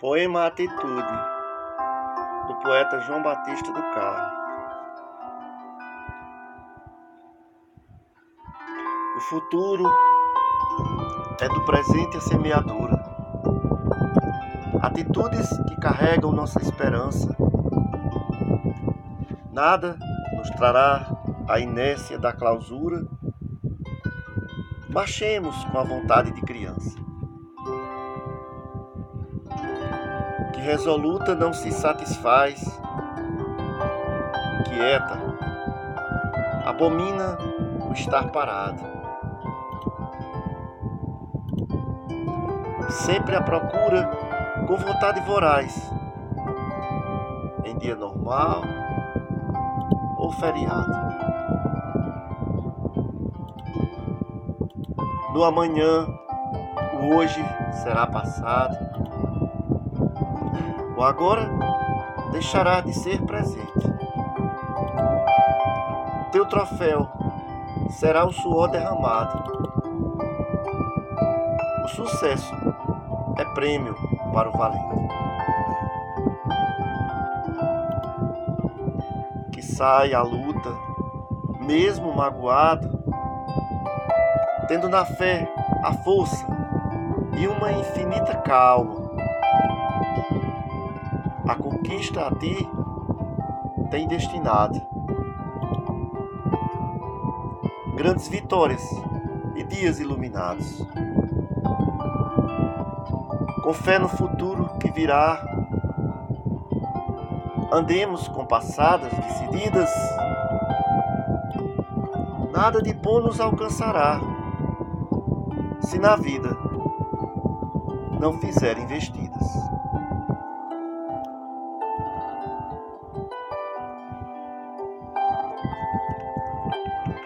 Poema Atitude, do poeta João Batista do Carmo. O futuro é do presente a semeadura. Atitudes que carregam nossa esperança. Nada nos trará a inércia da clausura. Marchemos com a vontade de criança. Resoluta não se satisfaz, quieta, abomina o estar parado. Sempre à procura com vontade voraz, em dia normal ou feriado. No amanhã, o hoje será passado o agora deixará de ser presente. Teu troféu será o suor derramado. O sucesso é prêmio para o valente. Que sai à luta, mesmo magoado, tendo na fé a força e uma infinita calma a conquista a ti tem destinado grandes vitórias e dias iluminados. Com fé no futuro que virá, andemos com passadas decididas. Nada de bom nos alcançará se na vida não fizer investidas. あっ。